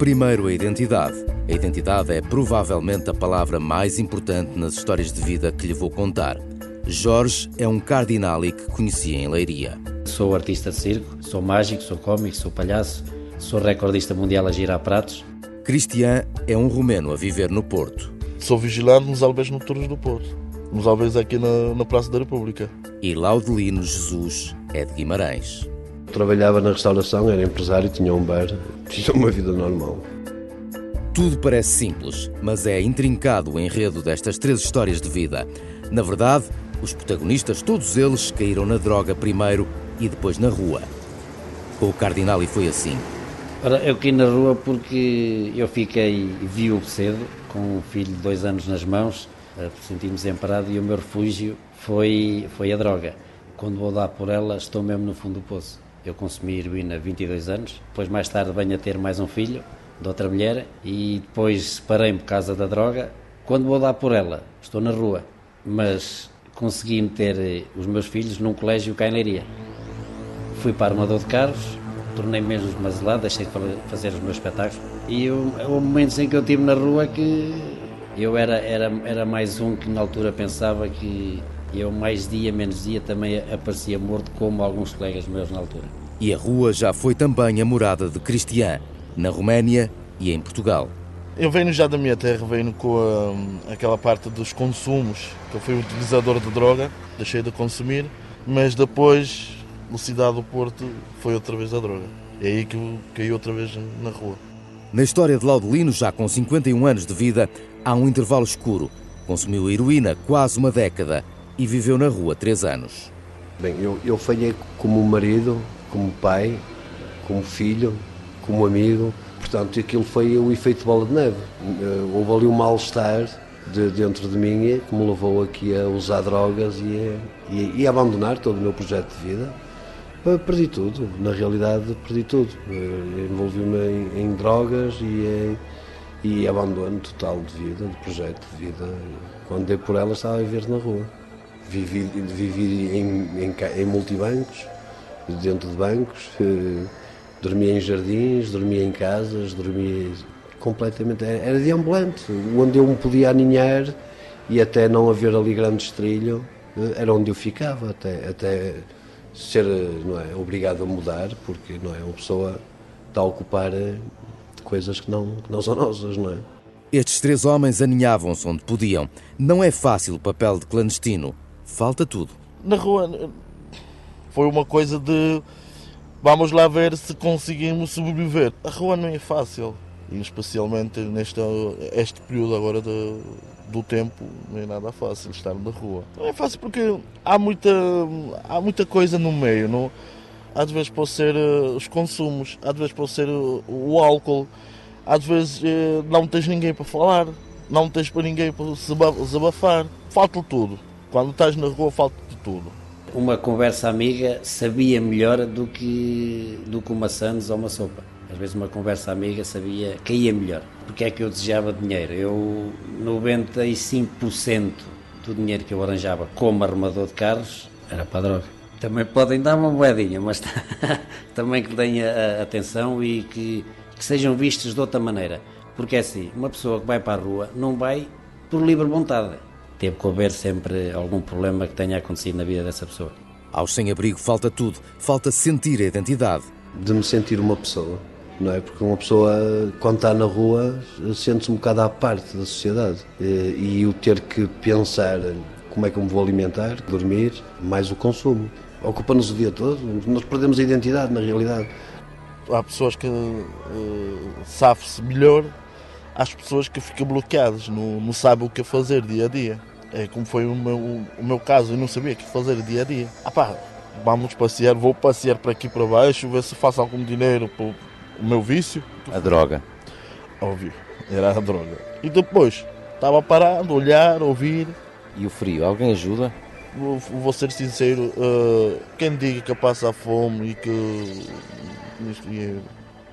Primeiro, a identidade. A identidade é provavelmente a palavra mais importante nas histórias de vida que lhe vou contar. Jorge é um cardinali que conhecia em Leiria. Sou artista de circo, sou mágico, sou cómico, sou palhaço, sou recordista mundial a girar pratos. Cristian é um romeno a viver no Porto. Sou vigilante nos albergues noturnos do Porto, nos albergues aqui na, na Praça da República. E Laudelino Jesus é de Guimarães. Trabalhava na restauração, era empresário, tinha um bar, tinha uma vida normal. Tudo parece simples, mas é intrincado o enredo destas três histórias de vida. Na verdade, os protagonistas, todos eles, caíram na droga primeiro e depois na rua. Com o Cardinal e foi assim. Ora, eu caí na rua porque eu fiquei viúvo cedo, com um filho de dois anos nas mãos, senti-me desemparado e o meu refúgio foi, foi a droga. Quando vou dar por ela, estou mesmo no fundo do poço. Eu consumi heroína há 22 anos, depois mais tarde venho a ter mais um filho, de outra mulher, e depois separei-me por causa da droga. Quando vou dar por ela, estou na rua, mas consegui meter eh, os meus filhos num colégio cá em Leiria. Fui para armador de carros, tornei mesmo esmazelado, deixei de fazer os meus espetáculos, e houve momentos em que eu estive na rua que eu era, era, era mais um que na altura pensava que eu mais dia, menos dia, também aparecia morto como alguns colegas meus na altura. E a rua já foi também a morada de Cristian, na Roménia e em Portugal. Eu venho já da minha terra, venho com a, aquela parte dos consumos, que eu fui utilizador de droga, deixei de consumir, mas depois, na cidade do Porto, foi outra vez a droga. É aí que eu caí outra vez na rua. Na história de Laudelino, já com 51 anos de vida, há um intervalo escuro. Consumiu heroína quase uma década e viveu na rua três anos. Bem, eu, eu falhei como marido, como pai, como filho, como amigo. Portanto, aquilo foi o efeito bola de neve. Eh, houve ali um mal-estar de, dentro de mim que me levou aqui a usar drogas e a, e, e a abandonar todo o meu projeto de vida. Perdi tudo, na realidade perdi tudo. Eh, envolvi-me em, em, drogas e, e abandono total de vida, de projeto de vida. Quando dei por ela estava a viver na rua. Vivi, vivi em, em, em multibancos, dentro de bancos, eh, dormia em jardins, dormia em casas, dormia completamente. Era deambulante, onde eu me podia aninhar e até não haver ali grande estrilho, eh, era onde eu ficava, até, até ser não é, obrigado a mudar, porque não é, uma pessoa está a ocupar eh, coisas que não, que não são nossas, não é? Estes três homens aninhavam-se onde podiam. Não é fácil o papel de clandestino. Falta tudo. Na rua foi uma coisa de vamos lá ver se conseguimos sobreviver. A rua não é fácil, especialmente neste este período agora de, do tempo, não é nada fácil estar na rua. Não é fácil porque há muita, há muita coisa no meio. Não? Às vezes pode ser uh, os consumos, às vezes pode ser uh, o álcool, às vezes uh, não tens ninguém para falar, não tens para ninguém para se desabafar. Falta tudo. Quando estás na rua, falta de tudo. Uma conversa amiga sabia melhor do que, do que uma sandes ou uma sopa. Às vezes uma conversa amiga sabia, caía melhor. Porque é que eu desejava dinheiro? Eu, 95% do dinheiro que eu arranjava como arrumador de carros era para a droga. Também podem dar uma moedinha, mas também que deem atenção e que, que sejam vistos de outra maneira. Porque é assim, uma pessoa que vai para a rua não vai por livre vontade teve que haver sempre algum problema que tenha acontecido na vida dessa pessoa. Aos sem-abrigo falta tudo, falta sentir a identidade. De me sentir uma pessoa, não é? Porque uma pessoa, quando está na rua, sente-se um bocado à parte da sociedade. E, e o ter que pensar como é que eu me vou alimentar, dormir, mais o consumo. Ocupa-nos o dia todo, nós perdemos a identidade na realidade. Há pessoas que uh, safam-se melhor, há pessoas que ficam bloqueadas, não, não sabem o que fazer dia a dia. É como foi o meu, o meu caso, eu não sabia o que fazer dia a dia. Ah pá, vamos passear, vou passear para aqui para baixo, ver se faço algum dinheiro para o meu vício. A droga. Óbvio, era a droga. E depois, estava parado, olhar, ouvir. E o frio, alguém ajuda? Vou, vou ser sincero, uh, quem diga que passa fome e que é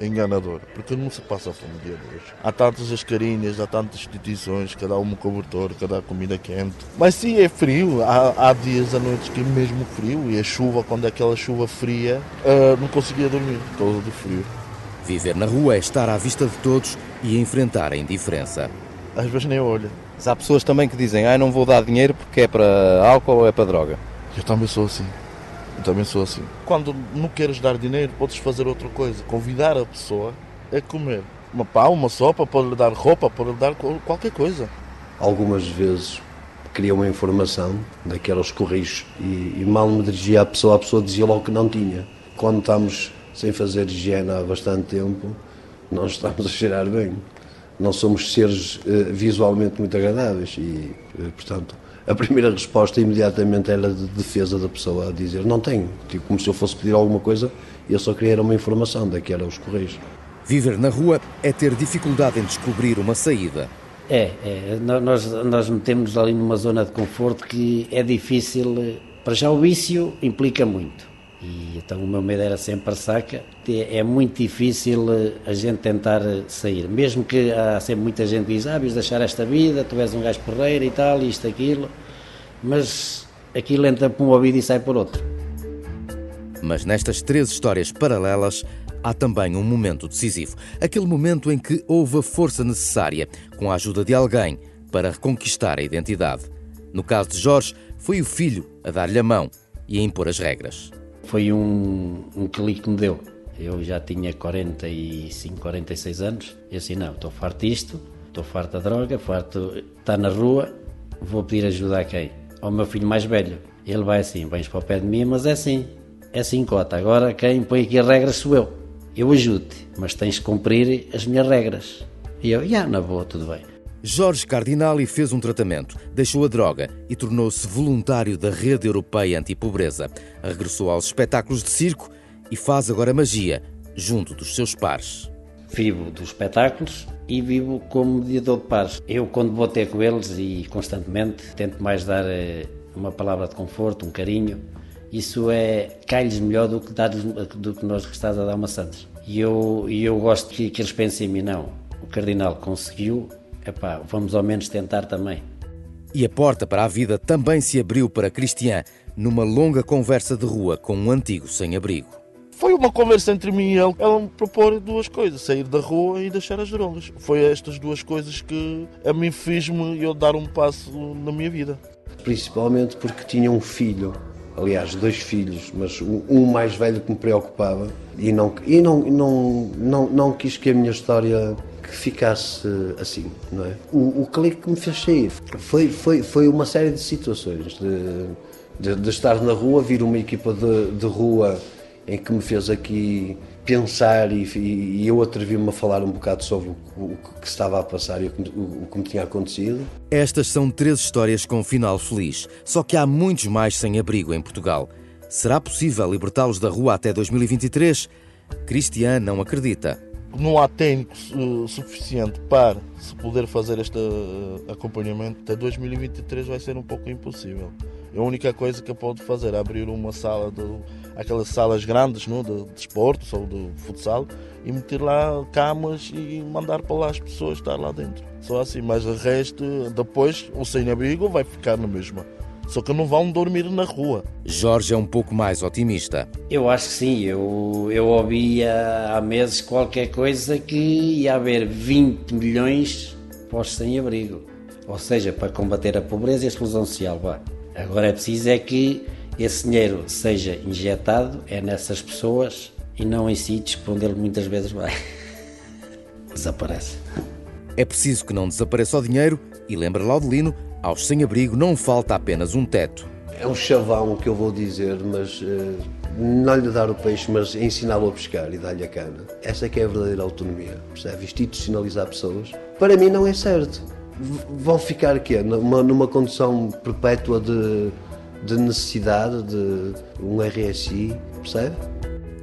enganador, porque não se passa fome dia de hoje. Há tantas ascarinhas, há tantas instituições, cada um cobertor, cada comida quente. Mas sim, é frio, há, há dias à noite que é mesmo frio, e a chuva, quando é aquela chuva fria, uh, não conseguia dormir, por causa do frio. Viver na rua é estar à vista de todos e enfrentar a indiferença. Às vezes nem olha. Mas há pessoas também que dizem, ah, não vou dar dinheiro porque é para álcool ou é para droga. Eu também sou assim. Também sou assim. Quando não queres dar dinheiro, podes fazer outra coisa. Convidar a pessoa a comer. Uma pão, uma sopa, pode-lhe dar roupa, pode-lhe dar qualquer coisa. Algumas vezes queria uma informação daqueles correios e, e mal me dirigia à pessoa, a pessoa dizia logo que não tinha. Quando estamos sem fazer higiene há bastante tempo, não estamos a cheirar bem. Não somos seres uh, visualmente muito agradáveis e, uh, portanto, a primeira resposta imediatamente era de defesa da pessoa a dizer não tenho, tipo, como se eu fosse pedir alguma coisa e eu só queria uma informação, daqui era os correios. Viver na rua é ter dificuldade em descobrir uma saída. É, é nós, nós metemos ali numa zona de conforto que é difícil, para já o vício implica muito. E então o meu medo era sempre a saca. É muito difícil a gente tentar sair. Mesmo que há sempre muita gente que diz, ah, vais deixar esta vida, tu és um gajo porreiro e tal, isto, aquilo. Mas aquilo entra por um ouvido e sai por outro. Mas nestas três histórias paralelas há também um momento decisivo. Aquele momento em que houve a força necessária, com a ajuda de alguém, para reconquistar a identidade. No caso de Jorge, foi o filho a dar-lhe a mão e a impor as regras. Foi um, um clique que me deu. Eu já tinha 45, 46 anos. E assim, não, estou farto disto, estou farto da droga, farto estar na rua, vou pedir ajuda a quem? Ao meu filho mais velho. Ele vai assim, vens para o pé de mim, mas é assim, é assim cota. Agora quem põe aqui as regras sou eu. Eu ajudo-te, mas tens de cumprir as minhas regras. E eu, já, yeah, na boa, tudo bem. Jorge Cardinali fez um tratamento, deixou a droga e tornou-se voluntário da Rede Europeia Antipobreza. Regressou aos espetáculos de circo e faz agora magia, junto dos seus pares. Vivo dos espetáculos e vivo como mediador de pares. Eu, quando vou ter com eles e constantemente, tento mais dar eh, uma palavra de conforto, um carinho. Isso é cai-lhes melhor do que, dar do que nós estás a dar uma Santos. E eu, eu gosto que, que eles pensem em mim, não. O Cardinal conseguiu, epá, vamos ao menos tentar também. E a porta para a vida também se abriu para Cristian numa longa conversa de rua com um antigo sem-abrigo. Foi uma conversa entre mim e ele. Ela me propôs duas coisas: sair da rua e deixar as drogas. Foi estas duas coisas que a mim fez-me eu dar um passo na minha vida. Principalmente porque tinha um filho, aliás, dois filhos, mas um mais velho que me preocupava e não, e não, não, não, não quis que a minha história que ficasse assim, não é? O, o clique que me fez sair foi, foi, foi uma série de situações, de, de, de estar na rua, vir uma equipa de, de rua em que me fez aqui pensar e, e eu atrevi-me a falar um bocado sobre o, o, que estava a passar e o, o, que me tinha acontecido. Estas são três histórias com final feliz, só que há muitos mais sem abrigo em Portugal. Será possível libertá-los da rua até 2023? Cristian não acredita não há técnico suficiente para se poder fazer este uh, acompanhamento, até 2023 vai ser um pouco impossível. A única coisa que eu posso fazer é abrir uma sala, de, aquelas salas grandes não, de, de esportes ou de futsal, e meter lá camas e mandar para lá as pessoas estar lá dentro. Só assim, mas o resto, depois o sem-abrigo vai ficar na mesma só que não vão dormir na rua. Jorge é um pouco mais otimista. Eu acho que sim. Eu, eu ouvia há meses qualquer coisa que ia haver 20 milhões postos sem abrigo. Ou seja, para combater a pobreza e a exclusão social. Bah. Agora é preciso é que esse dinheiro seja injetado é nessas pessoas e não em sítios por onde ele muitas vezes vai. Desaparece. É preciso que não desapareça o dinheiro e lembra Laudelino aos sem-abrigo não falta apenas um teto. É um chavão que eu vou dizer, mas uh, não lhe dar o peixe, mas ensiná-lo a pescar e dar-lhe a cana. Essa é que é a verdadeira autonomia, percebe? Institucionalizar pessoas. Para mim não é certo. V vão ficar quê? Numa, numa condição perpétua de, de necessidade, de um RSI, percebe?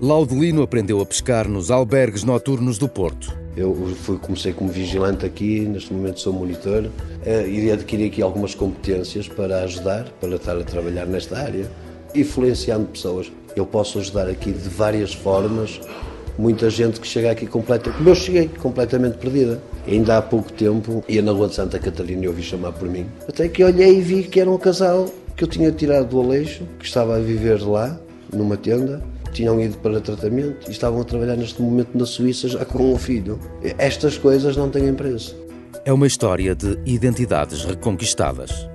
Laudelino aprendeu a pescar nos albergues noturnos do Porto. Eu fui, comecei como vigilante aqui, neste momento sou monitor uh, e adquiri aqui algumas competências para ajudar, para estar a trabalhar nesta área, influenciando pessoas. Eu posso ajudar aqui de várias formas. Muita gente que chega aqui completa, como eu cheguei, completamente perdida. ainda há pouco tempo ia na Rua de Santa Catarina e ouvi chamar por mim. Até que olhei e vi que era um casal que eu tinha tirado do Aleixo, que estava a viver lá, numa tenda, tinham ido para tratamento e estavam a trabalhar neste momento na Suíça já com um filho. Estas coisas não têm preço. É uma história de identidades reconquistadas.